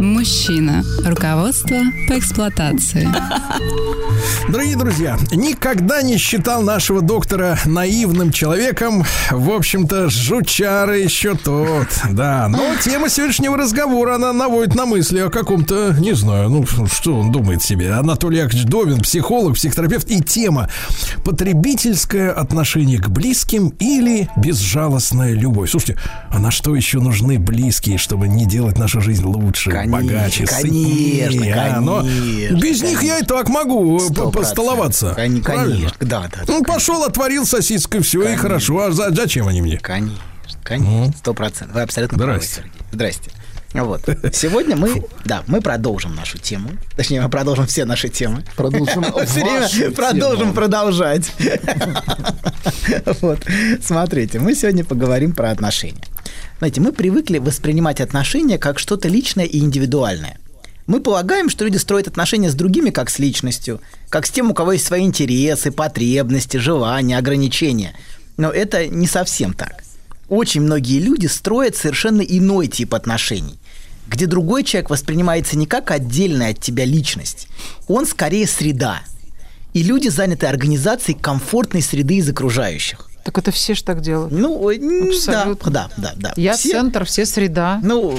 Мужчина. Руководство по эксплуатации. Дорогие друзья, никогда не считал нашего доктора наивным человеком. В общем-то, жучара еще тот. Да, но тема сегодняшнего разговора, она наводит на мысли о каком-то, не знаю, ну, что он думает себе. Анатолий Яковлевич Довин, психолог, психотерапевт. И тема потребительское отношение к близким или безжалостная любовь. Слушайте, а на что еще нужны близкие, чтобы не делать нашу жизнь лучше, Конечно, богаче, конечно, сытнее, а? Но конечно, без них я и так могу Сто п- постоловаться. Кон-? Конечно, да, да. да, Ну, пошел, отворил сосиской, все, и Конечно. хорошо. А за- зачем они мне? Конечно, конечно, сто процентов. Вы абсолютно правы, Здрасте. Сергей. Здрасте. Вот. Сегодня мы, да, мы продолжим нашу тему. Точнее, мы продолжим все наши темы. Продолжим Все время продолжим продолжать. Вот. Смотрите, мы сегодня поговорим про отношения. Знаете, мы привыкли воспринимать отношения как что-то личное и индивидуальное. Мы полагаем, что люди строят отношения с другими как с личностью, как с тем, у кого есть свои интересы, потребности, желания, ограничения. Но это не совсем так. Очень многие люди строят совершенно иной тип отношений, где другой человек воспринимается не как отдельная от тебя личность, он скорее среда. И люди заняты организацией комфортной среды из окружающих. Так это все ж так делают. Ну, Абсолютно. да, да, да. Я Все- центр, все среда. ну,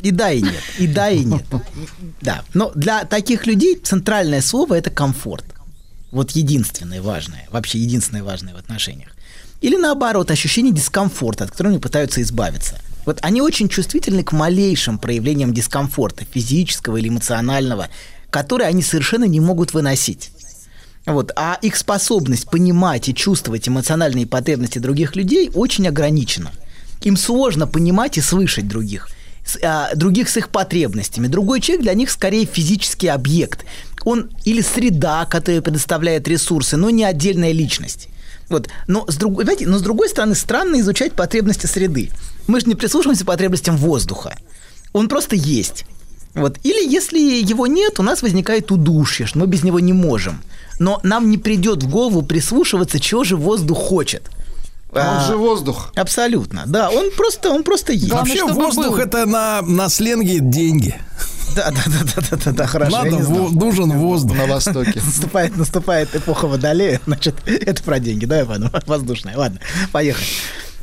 и да, и нет. И да, и нет. Да. Но для таких людей центральное слово – это комфорт. Вот единственное важное, вообще единственное важное в отношениях. Или наоборот, ощущение дискомфорта, от которого они пытаются избавиться. Вот они очень чувствительны к малейшим проявлениям дискомфорта, физического или эмоционального, которые они совершенно не могут выносить. Вот. А их способность понимать и чувствовать эмоциональные потребности других людей очень ограничена. Им сложно понимать и слышать других. А, других с их потребностями. Другой человек для них скорее физический объект. Он или среда, которая предоставляет ресурсы, но не отдельная личность. Вот. Но, с другой, знаете, но с другой стороны, странно изучать потребности среды. Мы же не прислушиваемся потребностям воздуха. Он просто есть. Вот. Или если его нет, у нас возникает удушье, что мы без него не можем. Но нам не придет в голову прислушиваться, чего же воздух хочет. Он А, же воздух. Абсолютно, да. Он просто, он просто есть. Главное, Вообще воздух был. это на, на сленге деньги. Да, да, да, да, да, да, да, хорошо. Надо, во- нужен воздух. На Востоке. Наступает, наступает эпоха водолея, значит, это про деньги, да, Иван? Воздушная. Ладно, поехали.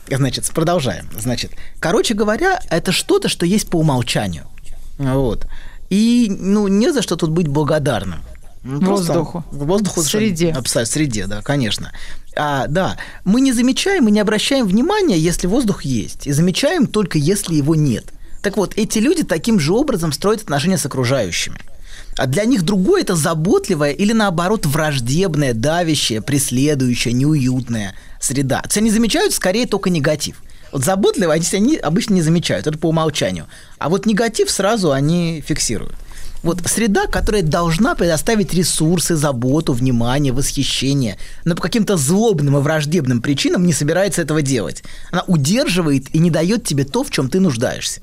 Значит, продолжаем. Значит, короче говоря, это что-то, что есть по умолчанию. Вот. И, ну, не за что тут быть благодарным. Ну, просто Воздуху. Воздуху. Среде. Абсолютно, среде, да, конечно. А, да, мы не замечаем и не обращаем внимания, если воздух есть. И замечаем только, если его нет. Так вот, эти люди таким же образом строят отношения с окружающими. А для них другое – это заботливая или, наоборот, враждебная, давящая, преследующая, неуютная среда. То есть они замечают скорее только негатив. Вот заботливые они, они обычно не замечают, это по умолчанию. А вот негатив сразу они фиксируют. Вот среда, которая должна предоставить ресурсы, заботу, внимание, восхищение, но по каким-то злобным и враждебным причинам не собирается этого делать. Она удерживает и не дает тебе то, в чем ты нуждаешься.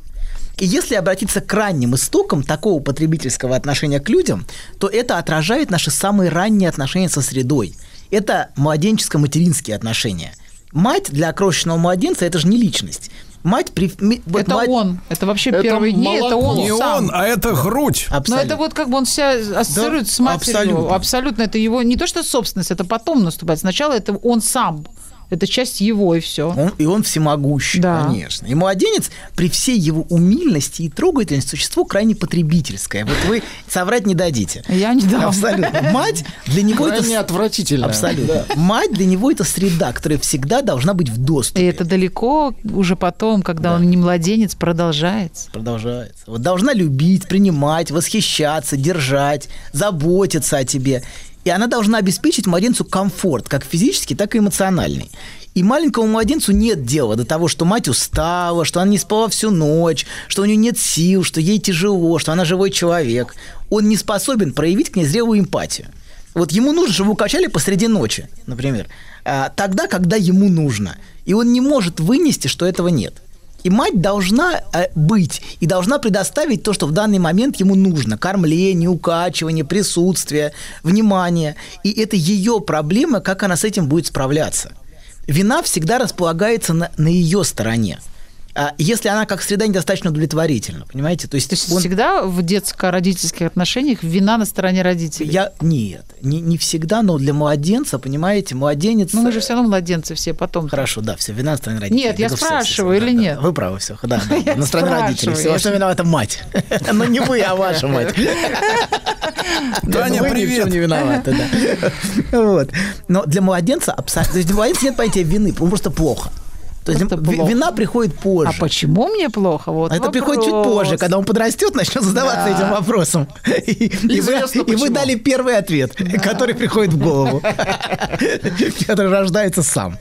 И если обратиться к ранним истокам такого потребительского отношения к людям, то это отражает наши самые ранние отношения со средой. Это младенческо-материнские отношения. Мать для окрошенного младенца – это же не личность. Мать при... вот Это мать- он. Это вообще Это первые дни, это молоко. он Не сам. он, а это грудь. Но Абсолютно. это вот как бы он себя ассоциирует Да, с матерью. абсолютно. Абсолютно. Это его не то, что собственность, это потом наступает. Сначала это он сам. Это часть его, и все. Он, и он всемогущий, Да. конечно. И младенец, при всей его умильности и трогательности, существо крайне потребительское. Вот вы соврать не дадите. Я не дам. Абсолютно. Мать для него это... Крайне отвратительно. Абсолютно. Мать для него это среда, которая всегда должна быть в И доступе. это далеко уже потом, когда он не младенец, продолжается. Продолжается. Вот должна любить, принимать, восхищаться, держать, заботиться о тебе. И она должна обеспечить младенцу комфорт, как физический, так и эмоциональный. И маленькому младенцу нет дела до того, что мать устала, что она не спала всю ночь, что у нее нет сил, что ей тяжело, что она живой человек. Он не способен проявить к ней зрелую эмпатию. Вот ему нужно, чтобы его качали посреди ночи, например. А, тогда, когда ему нужно. И он не может вынести, что этого нет. И мать должна э, быть и должна предоставить то, что в данный момент ему нужно. Кормление, укачивание, присутствие, внимание. И это ее проблема, как она с этим будет справляться. Вина всегда располагается на, на ее стороне. А если она как среда недостаточно удовлетворительна, понимаете? То есть, То есть он- всегда в детско-родительских отношениях вина на стороне родителей. я нет, не, не всегда, но для младенца, понимаете, младенец. Ну, мы же все равно младенцы все потом. Хорошо, да, все, вина на стороне родителей. Нет, я всё, спрашиваю, всё, или да, нет? да, Вы правы, все, да, да, Я на стороне родителей. Все, я что виновата мать. Но не вы, а ваша мать. Таня, привет. не виноваты, да. Вот. Но для младенца абсолютно... То есть для младенца нет понятия вины, просто плохо. То есть плохо. вина приходит позже. А почему мне плохо? Вот А это приходит чуть позже, когда он подрастет, начнет задаваться Да. этим вопросом. И, и вы, и вы дали первый ответ, который приходит в голову, который рождается сам.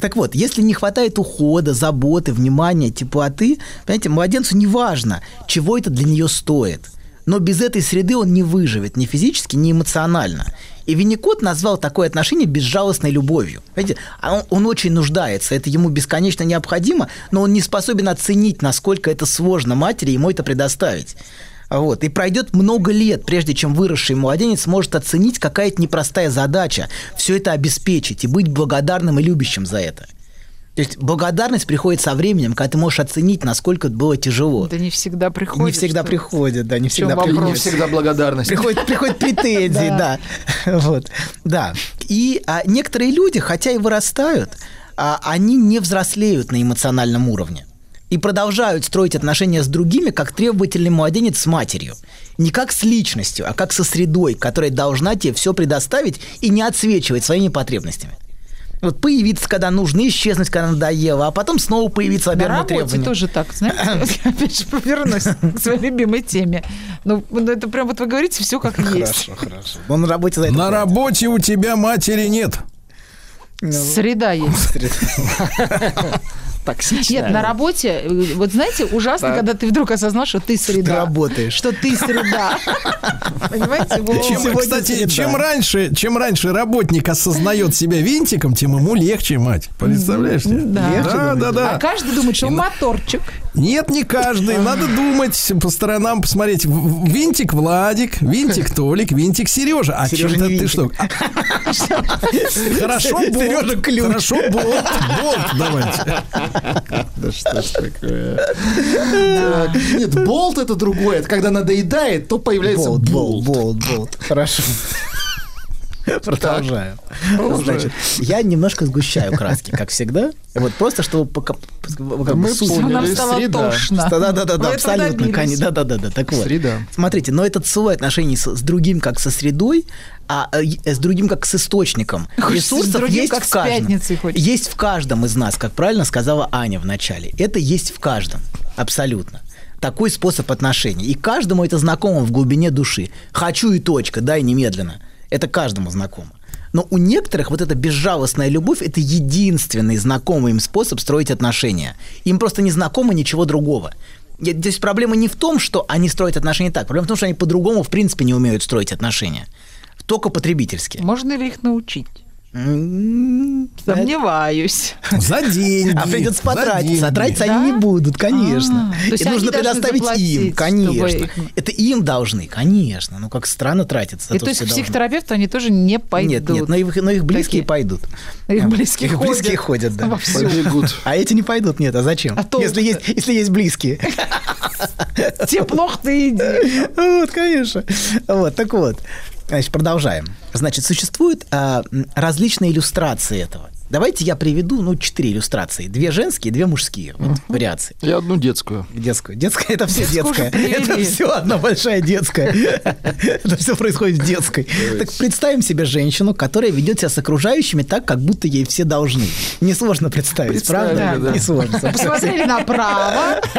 Так вот, если не хватает ухода, заботы, внимания, теплоты, понимаете, младенцу не важно, чего это для нее стоит. Но без этой среды он не выживет ни физически, ни эмоционально. И Винникот назвал такое отношение безжалостной любовью. Понимаете, а он, он очень нуждается, это ему бесконечно необходимо, но он не способен оценить, насколько это сложно матери ему это предоставить. Вот. И пройдет много лет, прежде чем выросший младенец сможет оценить, какая это непростая задача все это обеспечить и быть благодарным и любящим за это. То есть благодарность приходит со временем, когда ты можешь оценить, насколько это было тяжело. Да не всегда приходит. не всегда приходит, да, не всегда приходит. Не всегда благодарность. Приходят, приходят претензии, да. Вот, да. И а, некоторые люди, хотя и вырастают, а, они не взрослеют на эмоциональном уровне. И продолжают строить отношения с другими, как требовательный младенец с матерью. Не как с личностью, а как со средой, которая должна тебе все предоставить и не отсвечивать своими потребностями. Вот появиться, когда нужно, исчезнуть, когда надоело, а потом снова появиться На обернуть работе требования. тоже так, знаете, я опять же повернусь к своей любимой теме. Ну, ну, это прям вот вы говорите все как есть. Хорошо, хорошо. Но на работе за это На работе у тебя матери нет. Среда есть. Токсично. Нет, на работе, э, вот знаете, ужасно, Так. когда ты вдруг осознаешь, что ты Ты среда. работаешь. Что ты среда. Понимаете? Чем, кстати, среда. чем раньше, чем раньше работник осознает себя винтиком, тем ему легче, мать. Представляешь? Да. Легче, да, думаете? да, А да. каждый думает, что он моторчик. Нет, не каждый. Надо думать по сторонам, посмотреть. Винтик Владик, винтик Толик, винтик Сережа. А Сережа чем-то не ты что? Хорошо, Сережа болт. ключ. Хорошо, болт. Болт давайте. Да что ж такое? Так, Нет, болт это другое. Это когда надоедает, то появляется болт, болт. болт, болт. Хорошо. Продолжаем. Значит, я немножко сгущаю краски, как всегда. Вот просто, чтобы пока... мы поняли. Нам стало среда. тошно. Да, да, да, да, Вы да, этого абсолютно, добились. конечно, да, да, да, да. Так вот. Среда. Смотрите, но этот слой отношений с, другим как со средой, а э, с другим как с источником Хочется с ресурсов другим есть как в каждом. Есть в каждом из нас, как правильно сказала Аня в начале. Это есть в каждом, абсолютно. Такой способ отношений. И каждому это знакомо в глубине души. Хочу и точка, дай немедленно. Это каждому знакомо. Но у некоторых вот эта безжалостная любовь – это единственный знакомый им способ строить отношения. Им просто не знакомо ничего другого. Есть проблема не в том, что они строят отношения так. Проблема в том, что они по-другому в принципе не умеют строить отношения. Только потребительски. Можно ли их научить? М, Сомневаюсь. За деньги. А придется за потратиться. А деньги. тратиться Да? они не будут, конечно. А, И они нужно предоставить им, конечно. Это им должны, конечно. Ну, как странно тратиться. И то, то есть к психотерапевту они тоже не пойдут. Нет, нет, но их, но их близкие пойдут. Их близкие ходят. близкие ходят, да. Побегут. А эти не пойдут, нет, а зачем? А если, есть, если есть близкие. Тебе плохо, ты иди. Вот, конечно. Вот, так вот. Значит, продолжаем. Значит, существуют а, различные иллюстрации этого. Давайте я приведу, ну, четыре иллюстрации. Две женские, две мужские. Вот, вариации. И одну детскую. Детскую. Детская это все детское. Это все одна большая детская. Это все происходит в детской. Так представим себе женщину, которая ведет себя с окружающими так, как будто ей все должны. Несложно представить, правда? да. Несложно. Посмотрели направо.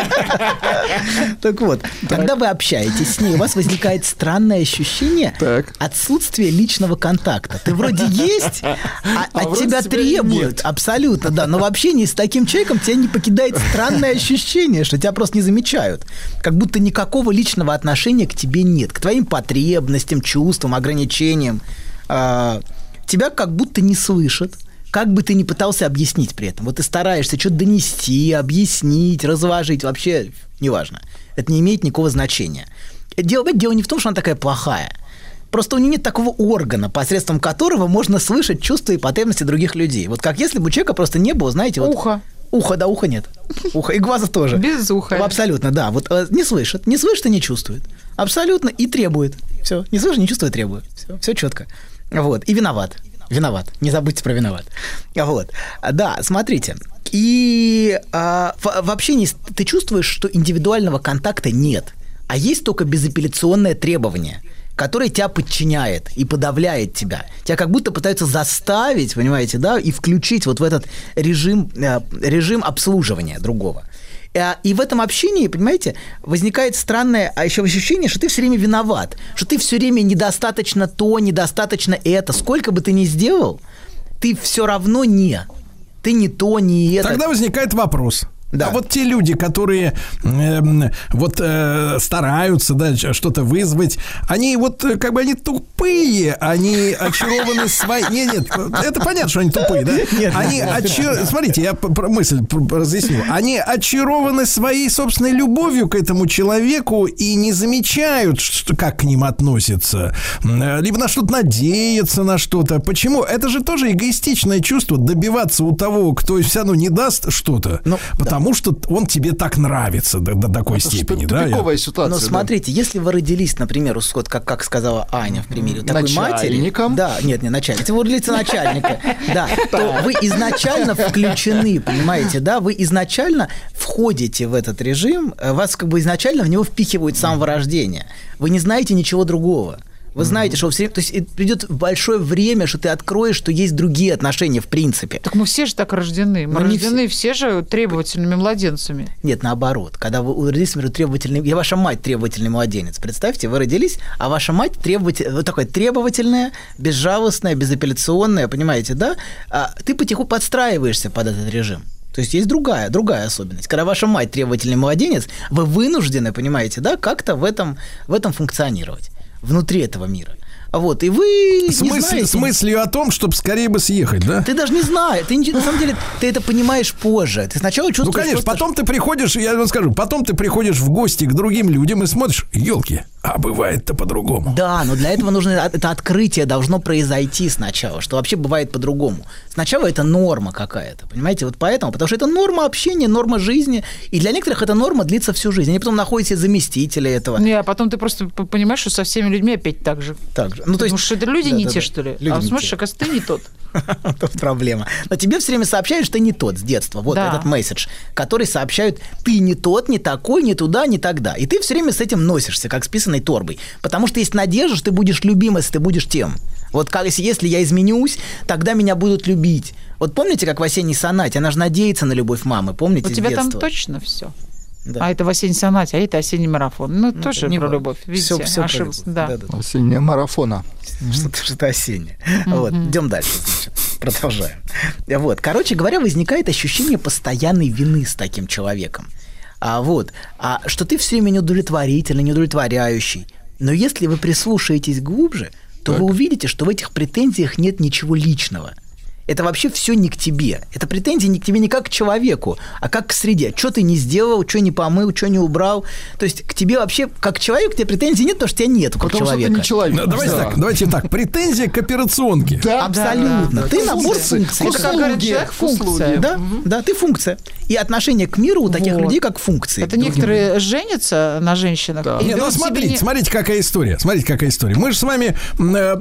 Так вот, когда вы общаетесь с ней, у вас возникает странное ощущение отсутствия личного контакта. Ты вроде есть, а, от вроде тебя тебя нет. Абсолютно, да. Но в общении с таким человеком тебя не покидает странное ощущение, что тебя просто не замечают. Как будто никакого личного отношения к тебе нет. К твоим потребностям, чувствам, ограничениям. а, тебя как будто не слышат, как бы ты ни пытался объяснить при этом. Вот ты стараешься что-то донести, объяснить, разложить, вообще неважно. Это не имеет никакого значения. Дело, дело не в том, что она такая плохая. Просто у нее нет такого органа, посредством которого можно слышать чувства и потребности других людей. Вот как если бы у человека просто не было, знаете, вот... Ухо. Ухо, да, уха нет. Ухо и глаза тоже. Без уха. Абсолютно, да. Вот э, не слышит, не слышит и не чувствует. Абсолютно и требует. Все. Не слышит, не чувствует, требует. Все, все четко. Вот. И виноват. Виноват. Не забудьте про виноват. Вот. Да, смотрите. И а, в, в общении ты чувствуешь, что индивидуального контакта нет, а есть только безапелляционное требование которое тебя подчиняет и подавляет тебя. Тебя как будто пытаются заставить, понимаете, да, и включить вот в этот режим, э, режим обслуживания другого. Э, И в этом общении, понимаете, возникает странное а еще ощущение, что ты все время виноват, что ты все время недостаточно то, недостаточно это. Сколько бы ты ни сделал, ты все равно не. Ты не то, не это. Тогда возникает вопрос. Да. А вот те люди, которые эм, вот э, стараются, да, что-то вызвать, они вот э, как бы они тупые, они очарованы своей. Нет, нет, это понятно, что они тупые, да? Нет, они нет, очар- Смотрите, я про- мысль разъясню. Они очарованы своей собственной любовью к этому человеку и не замечают, что, как к ним относятся, э, либо на что-то надеются на что-то. Почему? Это же тоже эгоистичное чувство добиваться у того, кто все равно не даст что-то, Ну, потому что он тебе так нравится до, до такой Это степени, да? я- ситуация. Но да. смотрите, если вы родились, например, у- вот как, как сказала Аня в примере, такой матери... Начальником. Да, нет, не начальник. Если вы родились начальника, да, то вы изначально включены, понимаете, да, вы изначально входите в этот режим, э, вас как бы изначально в него впихивают с самого рождения. Вы не знаете ничего другого. Вы знаете, что все, то есть придет большое время, что ты откроешь, что есть другие отношения в принципе. Так мы все же так рождены. Мы Ну, не рождены все же требовательными младенцами. Нет, наоборот. Когда вы родились, например, требовательный... Я ваша мать требовательный младенец. Представьте, вы родились, а ваша мать требователь... вот такая требовательная, безжалостная, безапелляционная, понимаете, да? А ты потихоньку подстраиваешься под этот режим. То есть есть другая, другая особенность. Когда ваша мать требовательный младенец, вы вынуждены, понимаете, да, как-то в этом, в этом функционировать, внутри этого мира. Вот, и вы С, не мысль- знаете... с мыслью о том, чтобы скорее бы съехать, да? Ты даже не знаешь. Ты, на самом деле, ты это понимаешь позже. Ты сначала чувствуешь... Ну, конечно, просто, потом ты приходишь, я вам скажу, потом ты приходишь в гости к другим людям и смотришь, елки, а бывает-то по-другому. Да, но для этого нужно от- это открытие должно произойти сначала, что вообще бывает по-другому. Сначала это норма какая-то, понимаете, вот поэтому, потому что это норма общения, норма жизни, и для некоторых эта норма длится всю жизнь. Они потом находят себе заместителя этого. Не, а потом ты просто понимаешь, что со всеми людьми опять так же. Так же. Ну, то есть, Потому что это люди да, не да, те, да. что ли? Люди а смотришь, оказывается, ты не тот. Тут проблема. Но тебе все время сообщают, что ты не тот с детства. Вот Да. этот месседж, который сообщают, ты не тот, не такой, не туда, не тогда. И ты все время с этим носишься, как с писаной торбой. Потому что есть надежда, что ты будешь любим, если ты будешь тем. Вот как, если, я изменюсь, тогда меня будут любить. Вот помните, как в осенней сонате, она же надеется на любовь мамы, помните, У тебя там точно все. Да. А это в осенней сонате, а это осенний марафон. Ну, тоже Не про любовь. Видите, Всё- всё про ошибся. любовь. Да. Да-да-да. Осенняя марафона. Что-то, что-то осеннее. Вот, идем дальше, значит. Продолжаем. Вот, короче говоря, возникает ощущение постоянной вины с таким человеком. А вот, а что ты все время неудовлетворительный, неудовлетворяющий. Но если вы прислушаетесь глубже, то вы увидите, что в этих претензиях нет ничего личного. Это вообще все не к тебе. Это претензии не к тебе не как к человеку, а как к среде. Что ты не сделал, что не помыл, что не убрал. То есть к тебе вообще, как к человеку, к тебе претензий нет, потому что тебя нет как Потому что ты человека. не человек. Ну, Давайте Да. так, давайте так. Претензия к операционке. Да, Абсолютно. да, Ты да. набор Функции. функций. Это как говорит человек, функция. Да, да, ты функция. И отношение к миру у таких Вот. людей как функции. Это некоторые женятся на женщинах. и Не, ну смотрите, не- смотрите, какая история. Смотрите, какая история. Мы же с вами э,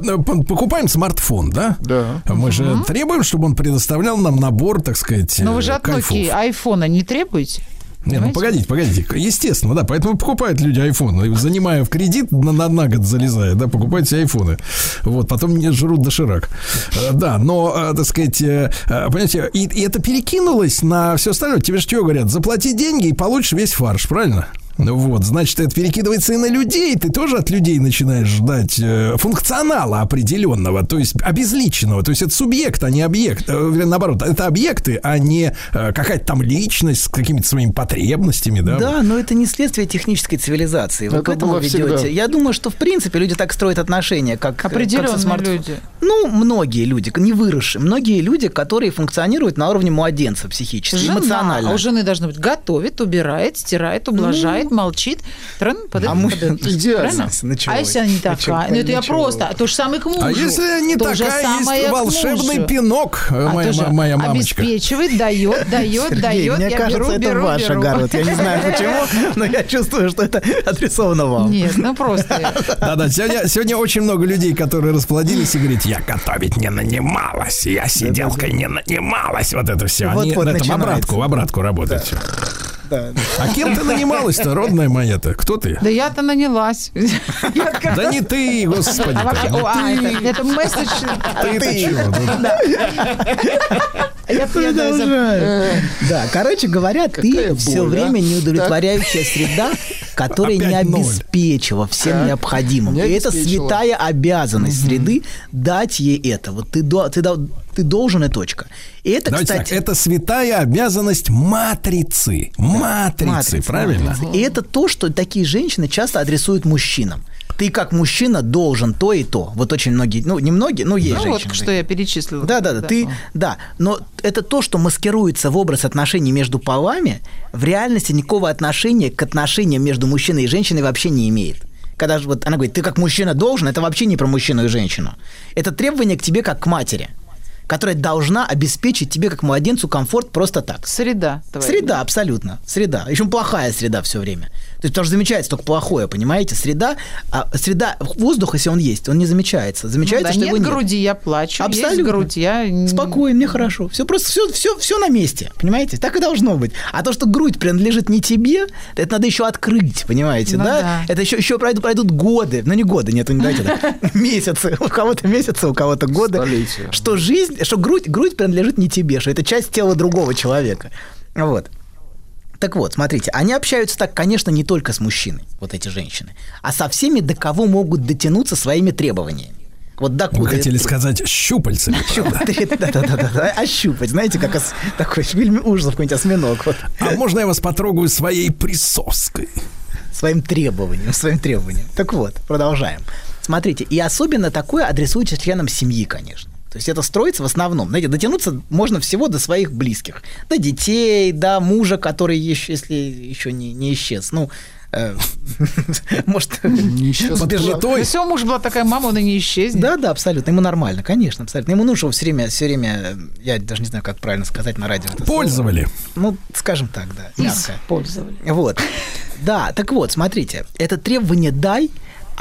покупаем смартфон, да? Да. Мы же требуем, чтобы он предоставлял нам набор, так сказать, Но вы же э, от. Nokia айфона не требуете? Не, ну погодите, погодите. Естественно, да. Поэтому покупают люди iPhone. Занимая в кредит, на, на, на год залезая, да, покупают себе айфоны. Вот, потом не жрут доширак. Э, Да, но, э, так сказать, понимаете, и, и это перекинулось на все остальное. Тебе же что говорят? Заплати деньги и получишь весь фарш, правильно? Ну вот, значит, это перекидывается и на людей. Ты тоже от людей начинаешь ждать э, функционала определенного, то есть обезличенного. То есть это субъект, а не объект. Э, наоборот, это объекты, а не э, какая-то там личность с какими-то своими потребностями, да? Да, но это не следствие технической цивилизации. Вы Это к этому ведете. всегда. Я думаю, что в принципе люди так строят отношения, как как со Определенные смарт- люди. Ну, многие люди, не выросшие, многие люди, которые функционируют на уровне младенца психически, Жена, эмоционально. а у жены должно быть готовит, убирает, стирает, ублажает, молчит. Трын, поды- А мы- Идеально. А если она не такая? Ну, это я просто. То же самое к мужу. А если не То же такая, самое есть волшебный мужу. пинок, э, А моя, мамочка. Обеспечивает, дает, дает, дает. мне я кажется, беру, это беру, ваш беру. огород. Я не знаю почему, но я чувствую, что это адресовано вам. Нет, ну просто. Да-да, сегодня, сегодня очень много людей, которые расплодились и говорят, я готовить не нанималась, я сиделкой не нанималась. Вот это все. Они Вот-вот на этом обратку, в обратку работают. всё. Да. А кем ты нанималась-то, родная моя-то? Кто ты? Да я-то нанялась. Как Да не ты, господи. А о, а, это, месседж. Ты-то чего? Ну, Я да, за- Продолжаем. Да, короче говоря, ты все а? время неудовлетворяющая среда, которая не Опять обеспечила всем Так, необходимым. не И это святая обязанность среды дать ей это. Вот ты, ты, ты должен и точка. И это, Давайте кстати... так, это святая обязанность матрицы. Матрицы, Матрица, правильно? матрица. И это то, что такие женщины часто адресуют мужчинам. Ты как мужчина должен то и то. Вот очень многие, ну не многие, но есть Ну вот, женщины. что я перечислила. Да, да, да, ты, да, но это то, что маскируется в образ отношений между полами, в реальности никакого отношения к отношениям между мужчиной и женщиной вообще не имеет. Когда же вот она говорит, ты как мужчина должен, это вообще не про мужчину и женщину. Это требование к тебе как к матери, которая должна обеспечить тебе как младенцу комфорт просто так. Среда. Среда, абсолютно. Среда. Причем плохая среда все время. То есть, потому что замечается только плохое, понимаете? Среда, а среда, воздух, если он есть, он не замечается. Ну Замечается, да, что нет его нет. груди, я плачу. Есть Абсолютно. грудь, я... Спокойно, мне хорошо. Все просто все, все, все на месте. Понимаете? Так и должно быть. А то, что грудь принадлежит не тебе, это надо еще открыть, понимаете, Ну да? да. Это еще, еще пройдут, пройдут годы. Ну, не годы, нет, не давайте так. Месяцы. У кого-то месяцы, у кого-то годы. Столетия. Что жизнь, что грудь, грудь принадлежит не тебе, что это часть тела другого человека. Вот. Так вот, смотрите, они общаются так, конечно, не только с мужчиной, вот эти женщины, а со всеми, до кого могут дотянуться своими требованиями. Вот до Вы хотели сказать щупальцами. да-да-да, ощупать, знаете, как такой в фильме ужасов какой-нибудь осьминог, А можно я вас потрогаю своей присоской? своим требованием, своим требованием. Так вот, продолжаем. Смотрите, и особенно такое адресуется членам семьи, конечно. То есть это строится в основном. Знаете, дотянуться можно всего до своих близких. До детей, до мужа, который еще, если еще не, не исчез. Ну, э, может, Не исчез. сбежал. Ну, Если у мужа была такая мама, он и не исчезнет. Да, да, абсолютно. Ему нормально, конечно, абсолютно. Ему нужно все время, все время, я даже не знаю, как правильно сказать на радио. Пользовали. Ну, скажем так, да, мягко. Использовали. Вот. Да, так вот, смотрите, это требование «дай»,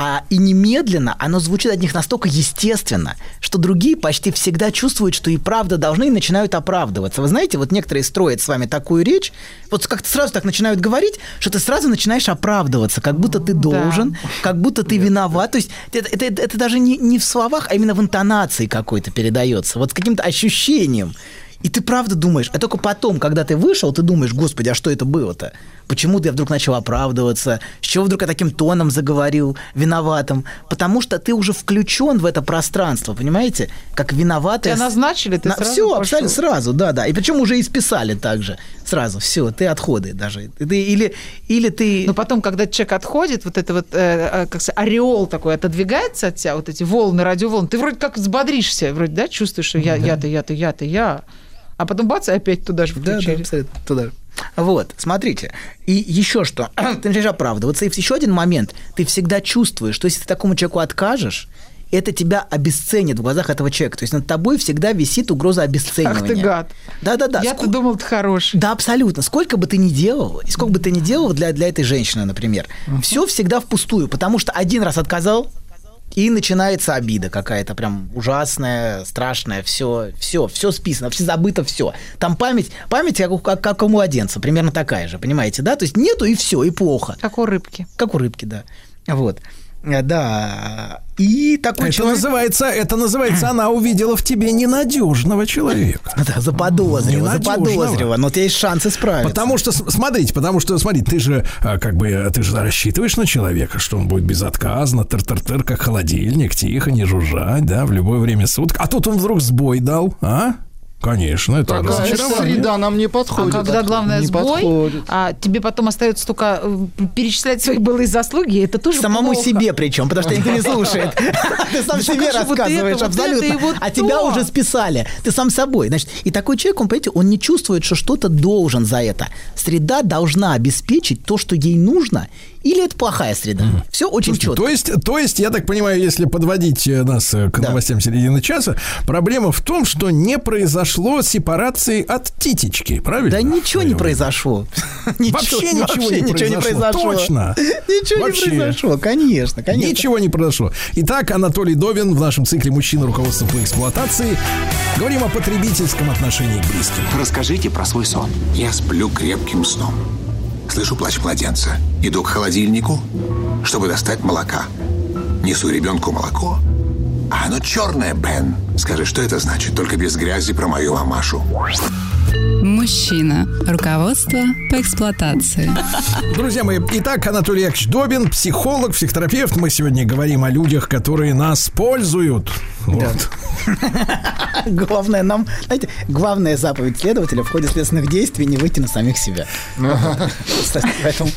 а и немедленно оно звучит от них настолько естественно, что другие почти всегда чувствуют, что и правда должны и начинают оправдываться. Вы знаете, вот некоторые строят с вами такую речь, вот как-то сразу так начинают говорить, что ты сразу начинаешь оправдываться, как будто ты должен, как будто ты виноват. То есть это, это, это- это даже не, не в словах, а именно в интонации какой-то передается, вот с каким-то ощущением. И ты правда думаешь, а только потом, когда ты вышел, ты думаешь, господи, а что это было-то? Почему я вдруг начал оправдываться? С чего вдруг я таким тоном заговорил, виноватым? Потому что ты уже включен в это пространство, понимаете? Как виноватый. Тебя назначили, ты сразу Все, пошел. абсолютно сразу, да, да. И причем уже и списали также сразу. Все, ты отходы даже. Ты, или, или ты... Но потом, когда человек отходит, вот это вот, э, э, как сказать, ореол такой отодвигается от тебя, вот эти волны, радиоволны, ты вроде как взбодришься, вроде, да, чувствуешь, что я, я-то, я-то, я-то, я. А потом бац, и опять туда же Да, да, включили. абсолютно туда. же. Вот, смотрите. И еще что. ты начинаешь оправдываться. И еще один момент. Ты всегда чувствуешь, что если ты такому человеку откажешь, это тебя обесценит в глазах этого человека. То есть над тобой всегда висит угроза обесценивания. Ах ты гад. Да-да-да. Я-то Ску- думал, ты хороший. Да, абсолютно. Сколько бы ты ни делал, и сколько бы ты ни делал для, для этой женщины, например, все всегда впустую, потому что один раз отказал, и начинается обида какая-то прям ужасная, страшная, все, все, все списано, все забыто, все. Там память, память как, как, как у младенца, примерно такая же, понимаете, да? То есть нету и все, и плохо. Как у рыбки. Как у рыбки, да. Вот. Э, Да. И такой Это человек... называется, это называется, она увидела в тебе ненадежного человека. Да, заподозрила, Ненадежного. заподозрила. Но у тебя есть шанс исправиться. Потому что, смотрите, потому что, смотри, ты же, а, как бы, ты же рассчитываешь на человека, что он будет безотказно, тыр-тыр-тыр, как холодильник, тихо, не жужжать, да, в любое время суток. А тут он вдруг сбой дал, а? Конечно, это Такая разочарование. среда нам не А подходит. когда главное не сбой, подходит. а тебе потом остается только э, перечислять свои былые заслуги, это тоже Самому плохо. себе причем, потому что никто не слушает. Ты сам Ну, себе рассказываешь абсолютно. А тебя уже списали. Ты сам собой. Значит, и такой человек, он, понимаете, он не чувствует, что что-то должен за это. Среда должна обеспечить то, что ей нужно, или это плохая среда. Все очень Слушайте, четко. то есть, то есть, я так понимаю, если подводить э, нас э, к Да. новостям середины часа, проблема в том, что не произошло сепарации от титечки, правильно? Да ничего не произошло. Вообще ничего не произошло. Точно. Ничего Вообще. не произошло, конечно, конечно. Ничего не произошло. Итак, Анатолий Довин в нашем цикле «Мужчина. Руководство по эксплуатации». Говорим о потребительском отношении к близким. Расскажите про свой сон. Я сплю крепким сном. Слышу плач младенца. Иду к холодильнику, чтобы достать молока. Несу ребенку молоко. А оно черное, Бен. Скажи, что это значит? Только без грязи про мою мамашу. Мужчина. Руководство по эксплуатации. Друзья мои, итак, Анатолий Яковлевич Добин, психолог, психотерапевт. Мы сегодня говорим о людях, которые нас пользуют. Вот. Главное нам, знаете, главная заповедь следователя в ходе следственных действий не выйти на самих себя. Кстати, Поэтому,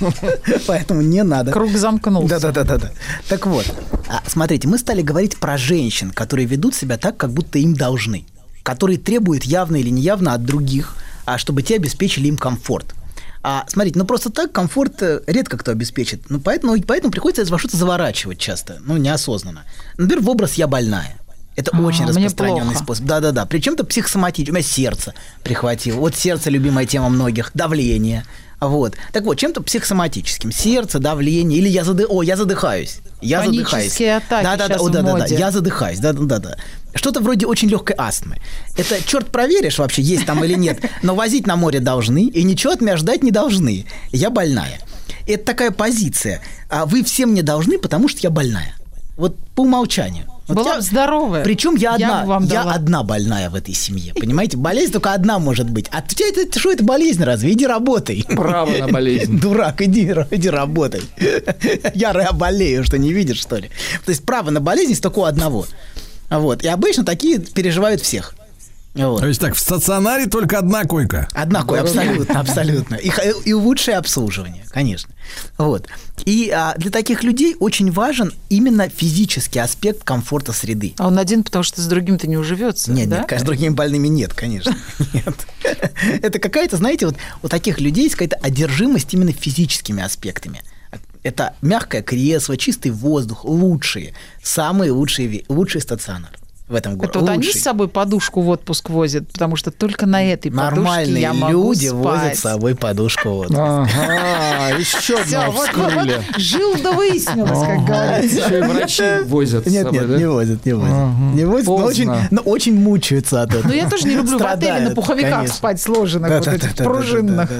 поэтому не надо. Круг замкнулся. Да, да, да, да, да. Так вот, а, смотрите, мы стали говорить про женщин, которые ведут себя так, как будто им должны, которые требуют явно или неявно от других, а чтобы те обеспечили им комфорт. А смотрите, ну просто так комфорт э, редко кто обеспечит. Ну поэтому, поэтому приходится во что-то заворачивать часто, ну неосознанно. Например, в образ «я больная». Это А, очень распространенный способ. Да-да-да. Причем-то психосоматический. У меня сердце прихватило. Вот сердце любимая тема многих. Давление. Вот. Так вот, чем-то психосоматическим. Сердце, давление. Или я, зады... О, я задыхаюсь. Я Панические задыхаюсь. атаки да, да, да, о, да, да, да. Я задыхаюсь. Да, да, да, да. Что-то вроде очень легкой астмы. Это черт проверишь вообще, есть там или нет. Но возить на море должны, и ничего от меня ждать не должны. Я больная. Это такая позиция. А вы всем мне должны, потому что я больная. Вот по умолчанию. Вот Была я- здоровая. Причем я Я одна, бы вам я дала. одна больная в этой семье, понимаете? Болезнь только одна может быть. А у тебя это, что это болезнь разве? Иди работай. Право на болезнь. Дурак, иди, иди работай. Я болею, что не видишь, что ли? То есть право на болезнь есть только у одного. Вот. И обычно такие переживают всех. Вот. То есть так, в стационаре только одна койка. Однако, абсолютно, абсолютно. И, и лучшее обслуживание, конечно. Вот. И а, для таких людей очень важен именно физический аспект комфорта среды. А он один, потому что с другим-то не уживется. Нет, да? нет, конечно, с другими больными нет, конечно. Нет. Это какая-то, знаете, вот у таких людей есть какая-то одержимость именно физическими аспектами. Это мягкое кресло, чистый воздух, лучшие, самые лучшие, лучший стационар в этом городе. Это вот они Лучший. с собой подушку в отпуск возят, потому что только на этой подушке Нормальные я могу люди возят спать. с собой подушку. Вот. Ага, еще одного вот, вот, жил да выяснилось, как говорится. Еще и врачи возят Нет, нет, не возят, не возят. Не возят, но очень, но очень мучаются от этого. Ну, я тоже не люблю в отеле на пуховиках спать сложенных, вот этих пружинных.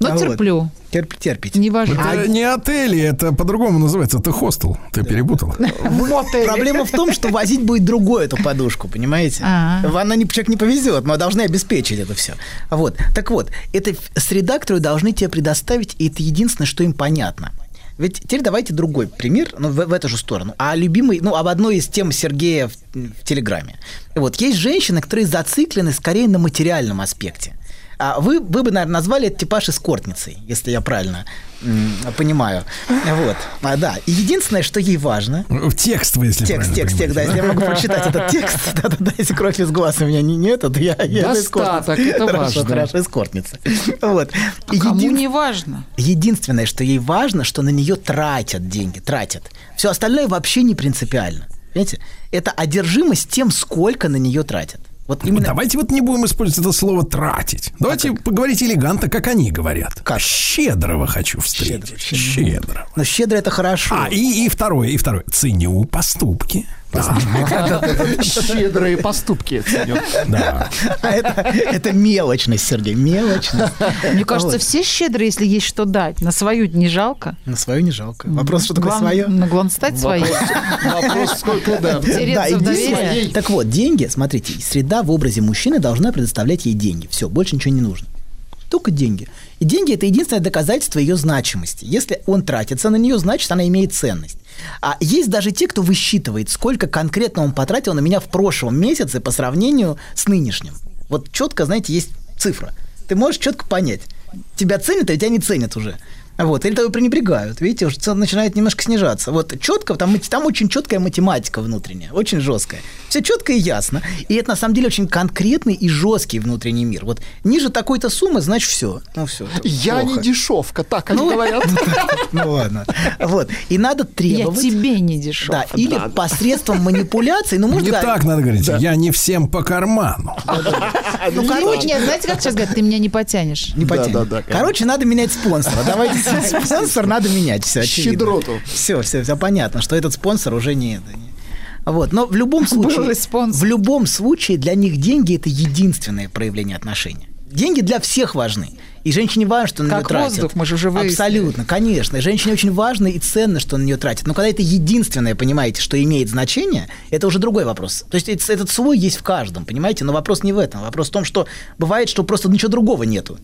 Но А вот. терплю, Терп- терпите. не важно. Это не отели, это по-другому называется, это хостел. Ты перепутал. В мотеле. Проблема в том, что возить будет другую эту подушку, понимаете? А. Она не, человек не повезет, мы должны обеспечить это все. Вот. Так вот, это среда, которую должны тебе предоставить, и это единственное, что им понятно. Ведь теперь давайте другой пример, ну, в, в эту же сторону. А любимый, ну, об одной из тем Сергея в, в Телеграме. Вот, есть женщины, которые зациклены скорее на материальном аспекте. А вы, вы бы, наверное, назвали этот типаж эскортницей, если я правильно понимаю. Вот. А, да. И единственное, что ей важно, В текст вы, если Текст, текст, текст, да, если я могу прочитать этот текст, да-да-да, если кровь из глаз у меня не, не этот, я, я Достаток, эскортница. это хорошо, важно. Хорошо, эскортница. Вот. Кому един- не важно. Единственное, что ей важно, что на нее тратят деньги, тратят. Все остальное вообще не принципиально. Понимаете? Это одержимость тем, сколько на нее тратят. Вот Вот именно Давайте вот не будем использовать это слово тратить. Давайте поговорить элегантно, как они говорят. Как? Щедрого хочу встретить. Щедро, Щедрого. Но щедро это хорошо. А, и, и второе, и второе. Ценю поступки. Щедрые поступки. Да. А это, это мелочность, Сергей, мелочность. Мне кажется, все щедрые, если есть что дать. На свою не жалко. На свою не жалко. Вопрос, что такое свое? На главное стать своей. Вопрос, сколько, да. Так вот, деньги, смотрите, среда в образе мужчины должна предоставлять ей деньги. Все, больше ничего не нужно. Только деньги. И деньги – это единственное доказательство ее значимости. Если он тратится на нее, значит, она имеет ценность. А есть даже те, кто высчитывает, сколько конкретно он потратил на меня в прошлом месяце по сравнению с нынешним. Вот четко, знаете, есть цифра. Ты можешь четко понять, тебя ценят, а тебя не ценят уже. Вот, или того пренебрегают. Видите, уже цена начинает немножко снижаться. Вот четко, там, там очень четкая математика внутренняя, очень жесткая. Все четко и ясно. И это на самом деле очень конкретный и жесткий внутренний мир. Вот ниже такой-то суммы, значит, все. Ну, все. Я не дешевка, так они говорят. Ну ладно. Вот. И надо Я требовать. тебе не дешев. Да, или посредством манипуляций, ну, может, Не так надо говорить. Я не всем по карману. ну, короче, Нет, знаете, как сейчас говорят, ты меня не потянешь. не конечно. Короче, надо менять спонсора. Давайте спонсор надо менять. Все, Щедроту. Все, все, все понятно, что этот спонсор уже не Вот, но в любом случае, в любом случае для них деньги это единственное проявление отношения. Деньги для всех важны. И женщине важно, что на Как нее тратят. воздух, мы же выяснили. Абсолютно, конечно. И женщине очень важно и ценно, что на нее тратят. Но когда это единственное, понимаете, что имеет значение, это уже другой вопрос. То есть это- этот свой есть в каждом, понимаете? Но вопрос не в этом. Вопрос в том, что бывает, что просто ничего другого нету.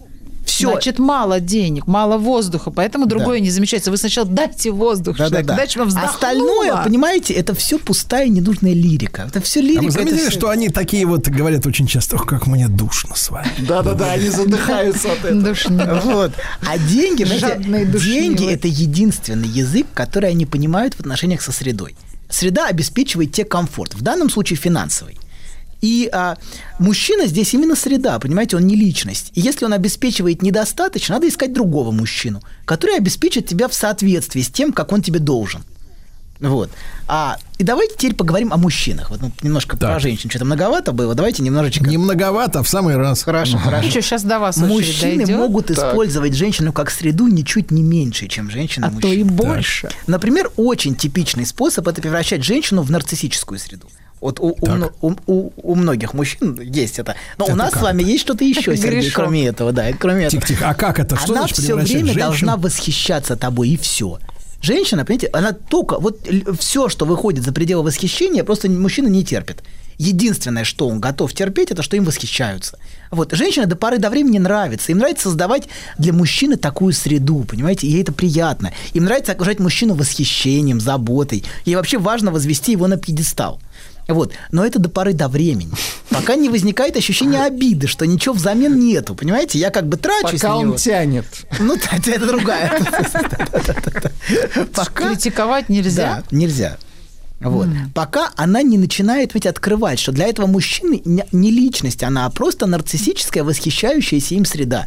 Все. Значит, мало денег, мало воздуха, поэтому другое не замечается. Вы сначала дайте воздух человеку, дайте вам вздохнула. Остальное, понимаете, это все пустая ненужная лирика. Это все А лирика. вы это заметили, всё- что они такие вот говорят очень часто, ох, как мне душно с вами. Да-да-да, они задыхаются от этого. Душнило. Вот. А деньги, деньги – это единственный язык, который они понимают в отношениях со средой. Среда обеспечивает тебе комфорт, в данном случае финансовый. И а, мужчина здесь именно среда, понимаете, он не личность. И если он обеспечивает недостаточно, надо искать другого мужчину, который обеспечит тебя в соответствии с тем, как он тебе должен. Вот. А, и давайте теперь поговорим о мужчинах. Вот ну, немножко Так. про женщин что-то многовато было. Давайте немножечко. Не многовато, а в самый раз. Хорошо, хорошо. Что, сейчас до вас Мужчины дойдет? могут использовать женщину как среду ничуть не меньше, чем женщина а то и мужчина. больше. Например, очень типичный способ это превращать женщину в нарциссическую среду. Вот у, у, у- у- у многих мужчин есть это. Но у Это нас как с вами есть что-то еще, Сергей, Грешок. кроме этого, да, кроме этого. Тихо-тихо. А как это? Что Она значит все время женщину? должна восхищаться тобой, и все. Женщина, понимаете, она только... Вот все, что выходит за пределы восхищения, просто мужчина не терпит. Единственное, что он готов терпеть, это что им восхищаются. Вот. Женщина до поры до времени нравится. Им нравится создавать для мужчины такую среду, понимаете, и ей это приятно. Им нравится окружать мужчину восхищением, заботой. Ей вообще важно возвести его на пьедестал. Вот. Но это до поры до времени. Пока не возникает ощущение обиды, что ничего взамен нету. Понимаете, я как бы трачусь Пока на он него. тянет. Ну, это другая. Критиковать нельзя. Да, нельзя. Вот. Пока она не начинает ведь открывать, что для этого мужчины не- не личность она, а просто нарциссическая, восхищающаяся им среда.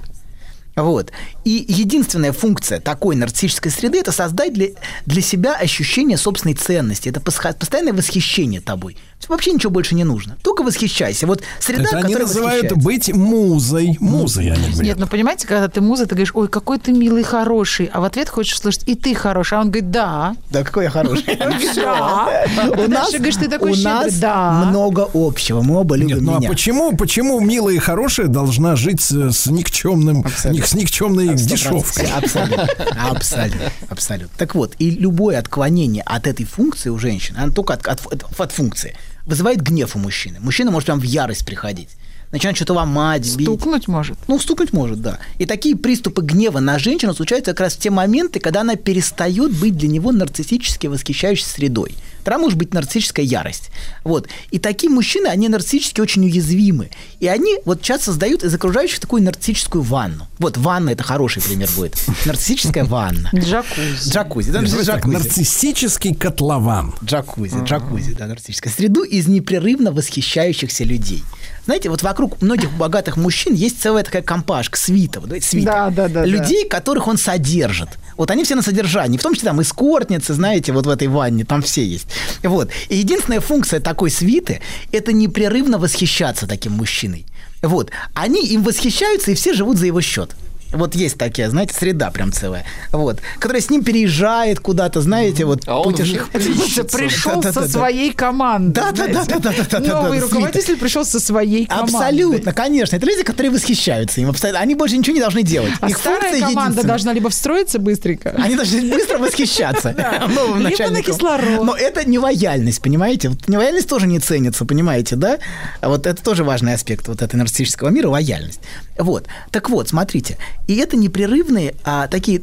Вот. И единственная функция такой нарциссической среды – это создать для, для себя ощущение собственной ценности. Это постоянное восхищение тобой. Вообще ничего больше не нужно. Только восхищайся. Вот среда, Это они которая называют быть музой. Музой они говорят. Нет, ну понимаете, когда ты муза, ты говоришь, ой, какой ты милый, хороший, а в ответ хочешь услышать, и ты хороший, а он говорит, да. Да, какой я хороший. Да. У А нас, дальше говоришь, ты такой у щедрый. нас Да. много общего. Мы оба любим Нет, ну а меня. почему, почему милая и хорошая должна жить с, никчемным. С никчемной дешевкой? Абсолютно. Абсолютно. Абсолютно. Так вот, и любое отклонение от этой функции у женщины, она только от, от- от функции, вызывает гнев у мужчины. Мужчина может прям в ярость приходить. Начинает что-то ломать, бить. Стукнуть может. Ну, стукнуть может, да. И такие приступы гнева на женщину случаются как раз в те моменты, когда она перестает быть для него нарциссически восхищающей средой. Тогда может быть нарциссическая ярость. Вот. И такие мужчины, они нарциссически очень уязвимы. И они вот часто создают из окружающих такую нарциссическую ванну. Вот ванна – это хороший пример будет. Нарциссическая ванна. Джакузи. Джакузи. да, джакузи. нарциссический котлован. Джакузи, джакузи, да, нарциссическая среду из непрерывно восхищающихся людей. Знаете, вот вокруг многих богатых мужчин есть целая такая компашка, свита, вот, свита. Да, да, да, Людей, которых он содержит. Вот они все на содержании, в том числе там эскортницы, знаете, вот в этой ванне, там все есть. Вот. И единственная функция такой свиты – это непрерывно восхищаться таким мужчиной. Вот. Они им восхищаются, и все живут за его счет. Вот есть такие, знаете, среда прям целая. Вот. Которая с ним переезжает куда-то, знаете, вот А он путеше-. Пришел Да-да-да-да. со своей командой. Да, да, да, да, да, да, да, да, Новый да, руководитель пришел со своей командой. Абсолютно, конечно. Это люди, которые восхищаются им. Абсолютно. Они больше ничего не должны делать. А Их старая команда должна либо встроиться быстренько, Они должны быстро восхищаться новым Либо на начальником. кислород. Но это не лояльность, понимаете? Вот тоже не ценится, понимаете, да? А Вот это тоже важный аспект вот этой нарциссического мира, лояльность. Вот. Так вот, смотрите. И это непрерывные а, такие,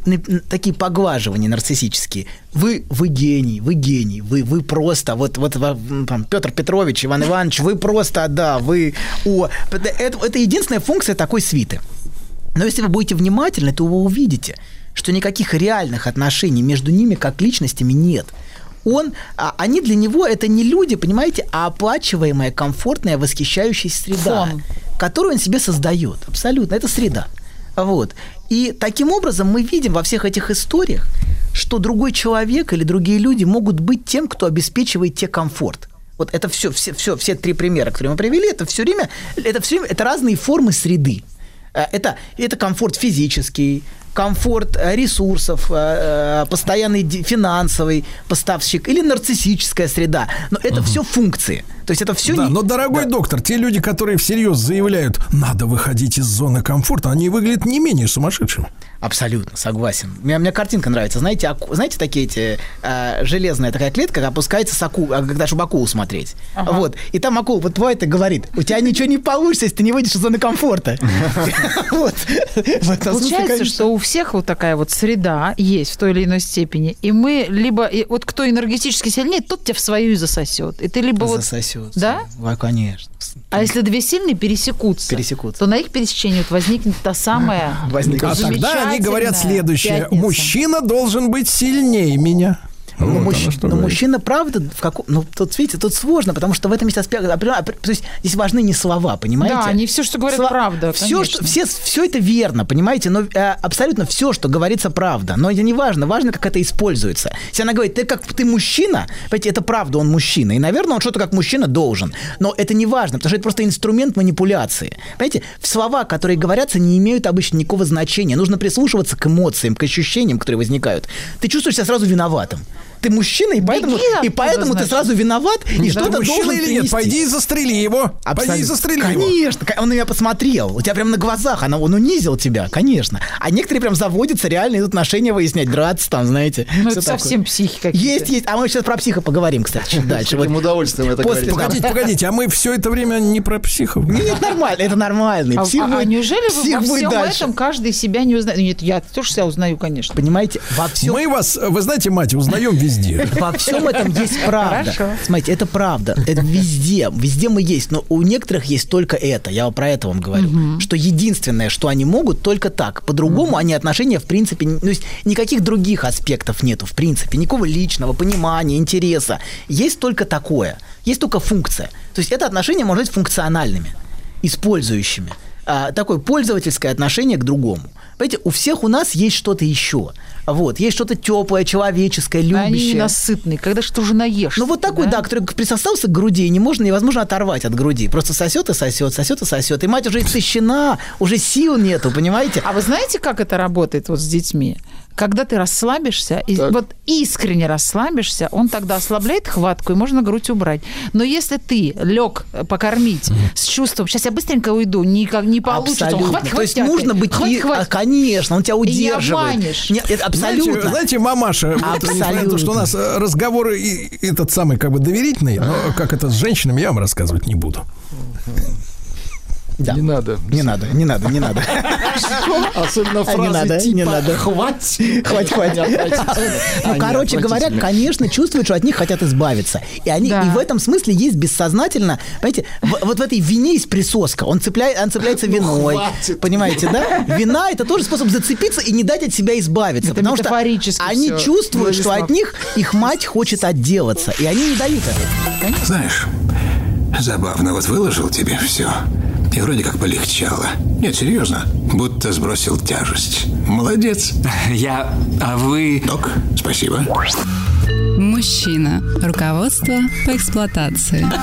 такие поглаживания нарциссические. Вы, вы гений, вы гений, вы, вы просто, вот, вот там, Петр Петрович, Иван Иванович, вы просто, да, вы... О, это, это единственная функция такой свиты. Но если вы будете внимательны, то вы увидите, что никаких реальных отношений между ними как личностями нет. Он, а, они для него это не люди, понимаете, а оплачиваемая, комфортная, восхищающаяся среда, Фон. которую он себе создает. Абсолютно, это среда. Вот. И таким образом мы видим во всех этих историях, что другой человек или другие люди могут быть тем, кто обеспечивает тебе комфорт. Вот это все, все, все, все три примера, которые мы привели, это все время, это все время, это разные формы среды. Э, Это, это комфорт физический, комфорт э, ресурсов, э, постоянный финансовый поставщик или нарциссическая среда. Но это все функции. То есть это все Да, не... но, дорогой Да. доктор, те люди, которые всерьез заявляют, надо выходить из зоны комфорта, они выглядят не менее сумасшедшими. Абсолютно, согласен. Мне, мне картинка нравится. Знаете, аку- знаете такие эти э, железная такая клетка, опускается с аку, а, когда чтобы акулу смотреть. Вот. И там акула вот бывает и говорит, у тебя ничего не получится, если ты не выйдешь из зоны комфорта. Получается, что у всех вот такая вот среда есть в той или иной степени, и мы либо вот кто энергетически сильнее, тот тебя в свою и засосет, и ты либо вот, Засосется. да? Да, конечно. а если две сильные пересекутся, Пересекутся. то на их пересечении вот возникнет та самая Возникнет. А тогда они говорят следующее. пятница. Мужчина должен быть сильнее меня. Ну, Вот мужч- но говорит. мужчина, правда, в каком... Ну, тут, видите, тут сложно, потому что в этом есть аспект... То есть здесь важны не слова, понимаете? Да, не все, что говорят, правда, Все, конечно. что, все, все это верно, понимаете? Но э, абсолютно все, что говорится, правда. Но это не важно. Важно, как это используется. Если она говорит, ты как ты мужчина, понимаете, это правда, он мужчина. И, наверное, он что-то как мужчина должен. Но это не важно, потому что это просто инструмент манипуляции. Понимаете, слова, которые говорятся, не имеют обычно никакого значения. Нужно прислушиваться к эмоциям, к ощущениям, которые возникают. Ты чувствуешь себя сразу виноватым. Ты мужчина, и поэтому, оттуда, и поэтому ты сразу виноват, и что-то мужчина должен или нет? Пойди и застрели его. Пойди и застрели его. Конечно, он на меня посмотрел. У тебя прям на глазах, она, он унизил тебя, конечно. А некоторые прям заводятся, реально идут отношения выяснять, драться там, знаете. Ну, это такое. совсем психи какие-то. Есть, есть. А мы сейчас про психа поговорим, кстати, дальше. Вот удовольствием это после-. Погодите, погодите, а мы все это время не про психов. Нет, нормально, это нормальный. А, Псих а- а будет- неужели вы псих во будет всем дальше. этом каждый себя не узнает? Нет, я тоже себя узнаю, конечно. Понимаете, во всем Мы вас, вы знаете, мать, узнаем везде. Во всем этом есть правда. Хорошо. Смотрите, это правда. Это везде. Везде мы есть. Но у некоторых есть только это. Я про это вам говорю. Что единственное, что они могут, только так. По-другому они отношения, в принципе, ну, то есть никаких других аспектов нету, в принципе. Никакого личного понимания, интереса. Есть только такое. Есть только функция. То есть это отношения может быть функциональными, использующими. А, такое пользовательское отношение к другому. Понимаете, у всех у нас есть что-то еще. Вот, есть что-то теплое, человеческое, А Они любящее. ненасытные, когда что уже наешь. Ну, вот такой, да, который присосался к груди, и невозможно, невозможно оторвать от груди. Просто сосет и сосет, сосет и сосет. И мать уже истощена, уже сил нету, понимаете? А вы знаете, как это работает вот с детьми? Когда ты расслабишься, и вот искренне расслабишься, он тогда ослабляет хватку, и можно грудь убрать. Но если ты лег покормить с чувством, сейчас я быстренько уйду, никак не получится, Абсолютно. хватит, То есть хватит, нужно быть... хватит, и- хватит. а, конечно, он тебя не удерживает. обманешь. Нет, это абсолютно. Знаете, знаете, мамаша, вот, то, что у нас э, разговоры и, этот самый как бы доверительный, но как это с женщинами, я вам рассказывать не буду. Да. Не надо. Не надо, не надо, не надо. Особенно А, не фразы надо, типа не надо. «хватит». Хватит, хватит. Они отвратительны. Ну, короче говоря, конечно, чувствуют, что от них хотят избавиться. И они и в этом смысле есть бессознательно, понимаете, вот в этой вине есть присоска. Он, цепляет, он цепляется виной. Ну, хватит. Понимаете, да? Вина это тоже способ зацепиться и не дать от себя избавиться. Потому что они чувствуют, что от них их мать хочет отделаться. И они не дают этого. Знаешь, забавно, вот выложил тебе все. И вроде как полегчало. Нет, серьезно, будто сбросил тяжесть. Молодец. Я... А вы... Док, спасибо. Мужчина. Руководство по эксплуатации.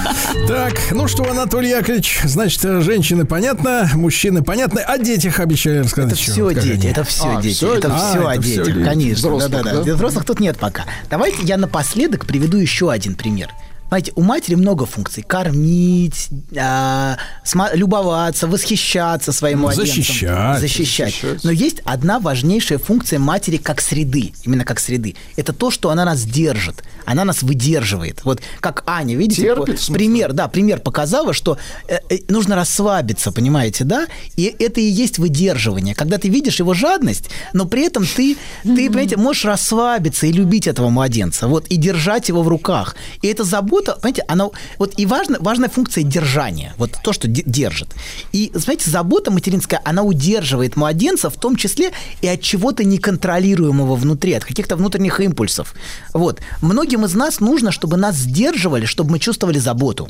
Так, ну что, Анатолий Яковлевич, значит, женщины понятно, мужчины понятно, о детях обещали рассказать. Это еще, все дети, они. это все А, дети, это это- А, все о это детях, конечно. Взрослых, да, да? да. Взрослых тут нет пока. Давайте я напоследок приведу еще один пример. Знаете, у матери много функций. Кормить, а, сма- любоваться, восхищаться своим младенцем. Защищать. Защищать. Защищать. Но есть одна важнейшая функция матери как среды. Именно как среды. Это то, что она нас держит. Она нас выдерживает. Вот как Аня, видите, Терпит, пример, да, пример показала, что э, э, нужно расслабиться, понимаете, да? И это и есть выдерживание. Когда ты видишь его жадность, но при этом ты, ты понимаете, можешь расслабиться и любить этого младенца, вот, и держать его в руках. И эта забота, понимаете, она, вот, и важна, важная функция держания, вот то, что де- держит. И, знаете, забота материнская, она удерживает младенца, в том числе и от чего-то неконтролируемого внутри, от каких-то внутренних импульсов. Вот. Многим из нас нужно, чтобы нас сдерживали, чтобы мы чувствовали заботу.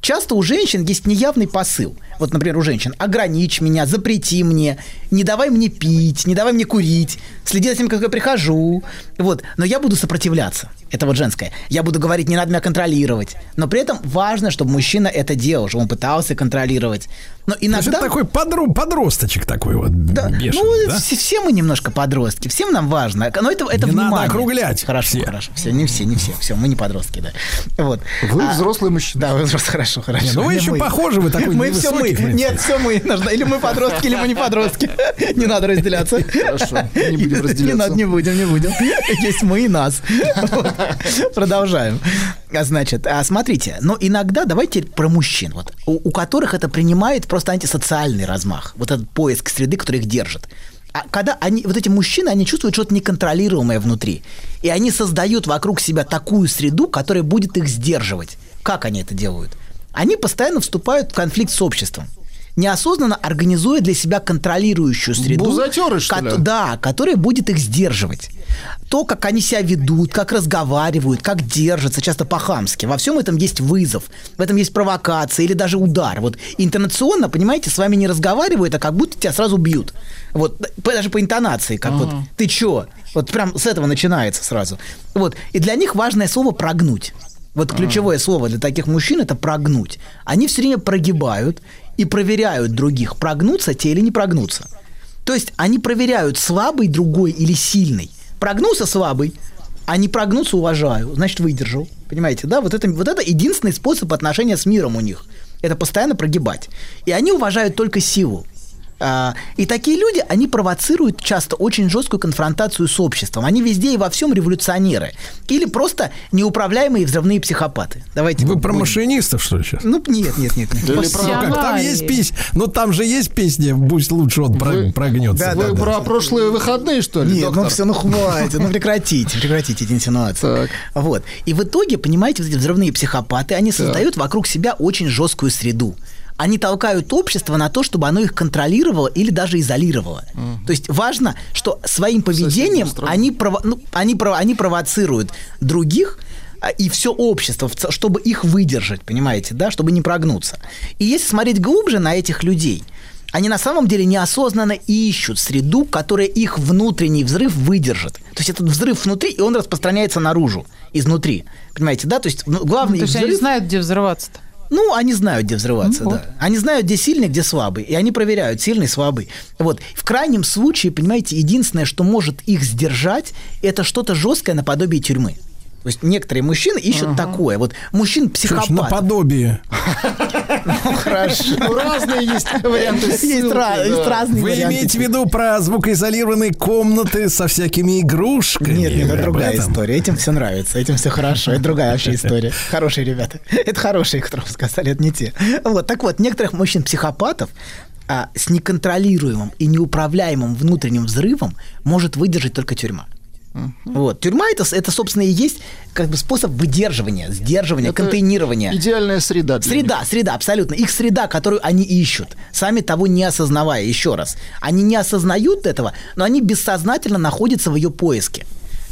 Часто у женщин есть неявный посыл. Вот, например, у женщин «ограничь меня», «запрети мне», «не давай мне пить», «не давай мне курить», «следи за тем, как я прихожу». Вот. Но я буду сопротивляться. Это вот женское. Я буду говорить «не надо меня контролировать». Но при этом важно, чтобы мужчина это делал, чтобы он пытался контролировать. Но То есть иногда... это такой подро- подросточек такой вот Да, бешеный, ну, да? все, все мы немножко подростки, всем нам важно. Но это, это Не надо внимание. округлять Хорошо, все. хорошо. Все, не все, не все. Все, мы не подростки, да. Вот. Вы А, взрослый мужчина. Да, вы взрослый, хорошо, хорошо. Не, ну вы Не еще мы. похожи, вы такой Мы все мы. Нет, все мы. Или мы подростки, или мы не подростки. Не надо разделяться. Хорошо, не будем Не разделяться. надо, не будем, не будем. Есть мы и нас. Вот. Продолжаем. А значит, а смотрите, но иногда давайте про мужчин, вот, у, у которых это принимает просто антисоциальный размах, вот этот поиск среды, который их держит. А когда они, вот эти мужчины, они чувствуют что-то неконтролируемое внутри, и они создают вокруг себя такую среду, которая будет их сдерживать. Как они это делают? Они постоянно вступают в конфликт с обществом неосознанно организуя для себя контролирующую среду. Бузатеры, что ли? да, которая будет их сдерживать. То, как они себя ведут, как разговаривают, как держатся, часто по-хамски. Во всем этом есть вызов, в этом есть провокация или даже удар. Вот интонационно, понимаете, с вами не разговаривают, а как будто тебя сразу бьют. Вот, даже по интонации, как вот «ты чё?». Вот прям с этого начинается сразу. Вот. И для них важное слово «прогнуть». Вот ключевое слово для таких мужчин – это «прогнуть». Они все время прогибают и проверяют других, прогнутся те или не прогнутся. То есть они проверяют, слабый другой или сильный. Прогнулся слабый, а не прогнуться уважаю, значит, выдержал. Понимаете, да? Вот это, вот это единственный способ отношения с миром у них. Это постоянно прогибать. И они уважают только силу. А, И такие люди, они провоцируют часто очень жесткую конфронтацию с обществом. Они везде и во всем революционеры. Или просто неуправляемые взрывные психопаты. Давайте Вы вот про будем- машинистов, что ли, сейчас? Ну, нет, нет, нет. нет. Или Ну, про- как, там есть песня, ну там же есть песня «Пусть лучше он Вы- прогнется». Да, Вы да, про прошлые выходные, что ли, Нет, доктор? ну все, ну хватит, ну прекратите, прекратите эти инсинуации. Так. Вот. И в итоге, понимаете, вот эти взрывные психопаты, они создают вокруг себя очень жесткую среду. Они толкают общество на то, чтобы оно их контролировало или даже изолировало. То есть важно, что своим поведением они, прово- ну, они, прово- они провоцируют других а, и все общество, чтобы их выдержать, понимаете, да, чтобы не прогнуться. И если смотреть глубже на этих людей, они на самом деле неосознанно ищут среду, которая их внутренний взрыв выдержит. То есть этот взрыв внутри, и он распространяется наружу, изнутри. Понимаете, да? То есть ну, главный То их есть они взрыв... знают, где взрываться-то. Ну, они знают, где взрываться, Ну, да. вот. Они знают, где сильный, где слабый. И они проверяют, сильный, слабый. Вот. В крайнем случае, понимаете, единственное, что может их сдержать, это что-то жесткое наподобие тюрьмы. То есть некоторые мужчины ищут такое. Вот мужчин психопатов. наподобие. Ну, хорошо. Ну, разные есть варианты Есть разные Вы имеете в виду про звукоизолированные комнаты со всякими игрушками? Нет, это другая история. Этим все нравится, этим все хорошо. Это другая вообще история. Хорошие ребята. Это хорошие, которых сказали, это не те. Вот, так вот, некоторых мужчин-психопатов а, с неконтролируемым и неуправляемым внутренним взрывом может выдержать только тюрьма. Вот. Тюрьма это, это, собственно, и есть как бы способ выдерживания, сдерживания, Это контейнирования. Идеальная среда. для Среда, среда, абсолютно. Их среда, которую они ищут, сами того не осознавая, еще раз. Они не осознают этого, но они бессознательно находятся в ее поиске.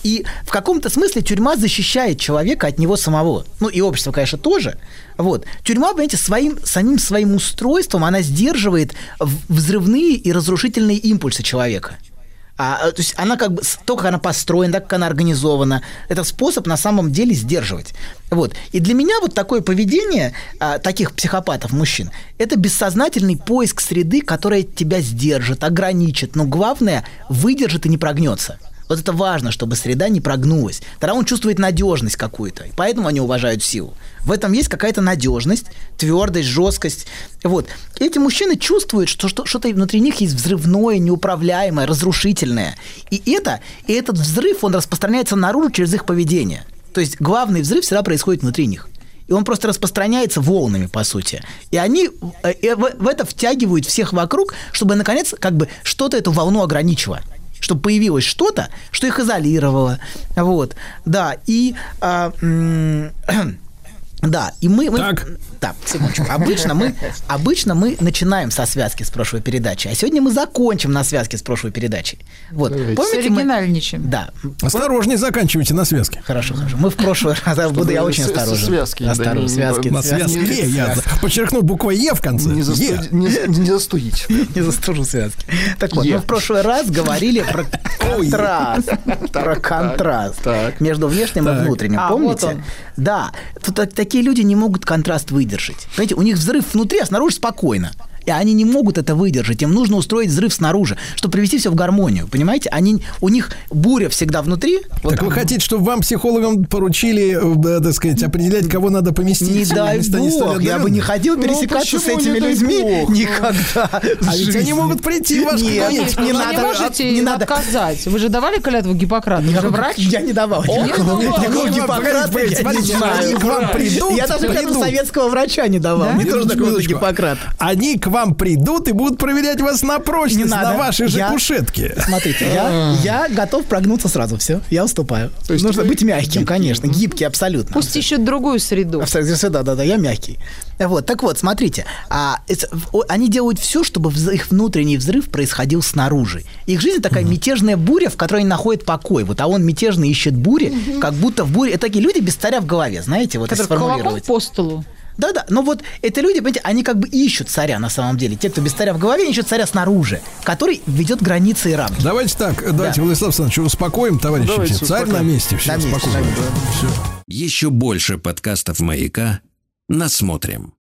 И в каком-то смысле тюрьма защищает человека от него самого. Ну и общество, конечно, тоже. Вот. Тюрьма, понимаете, своим, самим своим устройством она сдерживает взрывные и разрушительные импульсы человека. А, то есть она как бы, то, как она построена, как она организована, это способ на самом деле сдерживать. Вот. И для меня вот такое поведение а, таких психопатов, мужчин, это бессознательный поиск среды, которая тебя сдержит, ограничит, но главное, выдержит и не прогнется. Вот это важно, чтобы среда не прогнулась. Тогда он чувствует надежность какую-то. И поэтому они уважают силу. В этом есть какая-то надежность, твердость, жесткость. Вот. Эти мужчины чувствуют, что что- что-то внутри них есть взрывное, неуправляемое, разрушительное. И это, и этот взрыв, он распространяется наружу через их поведение. То есть главный взрыв всегда происходит внутри них. И он просто распространяется волнами, по сути. И они э, э, в это втягивают всех вокруг, чтобы, наконец, как бы что-то эту волну ограничило чтобы появилось что-то, что их изолировало. Вот. Да, и... а, Да, и мы... мы- Так. Да, секундочку. Обычно мы, обычно мы начинаем со связки с прошлой передачи, а сегодня мы закончим на связке с прошлой передачей. Вот. Давайте. Помните, мы... Оригинальничаем. Да. Осторожнее заканчивайте на связке. Хорошо, хорошо. Мы в прошлый раз буду я очень осторожен. связки, да, Осторожен. не- Связки. На связке я подчеркну буквой Е в конце. Не, Е. застуди- не, не застудить. Не застужу связки. Так вот, Е. мы в прошлый раз говорили про контраст. Про контраст между внешним и внутренним. А, Помните? Да. Тут так- такие люди не могут контраст выдержать. Понимаете, у них взрыв внутри, а снаружи спокойно. И они не могут это выдержать. Им нужно устроить взрыв снаружи, чтобы привести все в гармонию. Понимаете? Они, у них буря всегда внутри. Вот Так вы хотите, чтобы вам, психологам, поручили, э, так сказать, определять, кого надо поместить? не дай бог, я бы не ходил Ну, пересекаться с этими людьми бог? никогда. А ведь они могут прийти в ваш Нет, кабинет. не Вы надо, не можете не надо. отказать. Вы же давали клятву Гиппократа? Вы Я, же врач? я не давал. Давал. никакого Ну, Гиппократа погодите, я не знаю. они к вам придут, Я даже клятву советского врача не давал. Да? Не то, что Минуточку, такое минуточку. Гиппократ. Они к вам придут и будут проверять вас на прочность, Не надо. на вашей же Я- кушетке. Смотрите, я, я готов прогнуться сразу. Все, я уступаю. То есть Нужно вы быть мягким, гибкий. конечно. Гибкий абсолютно. Пусть ищут другую среду. Абсолютно, да, да, да, я мягкий. Вот, так вот, смотрите, а, они делают все, чтобы их внутренний взрыв происходил снаружи. Их жизнь такая мятежная буря, в которой они находят покой. Вот, а он мятежный ищет бури, как будто в буре. Это такие люди без царя в голове, знаете, вот Который кулаком сформулировать. по столу. Да-да, но вот эти люди, понимаете, они как бы ищут царя на самом деле. Те, кто без царя в голове, они ищут царя снаружи, который ведет границы и рамки. Давайте так, давайте, Владислав Александрович, успокоим товарищей. Давайте все. Царь на успокоим. месте, все, На месте, месте. Все. Еще больше подкастов «Маяка» насмотрим.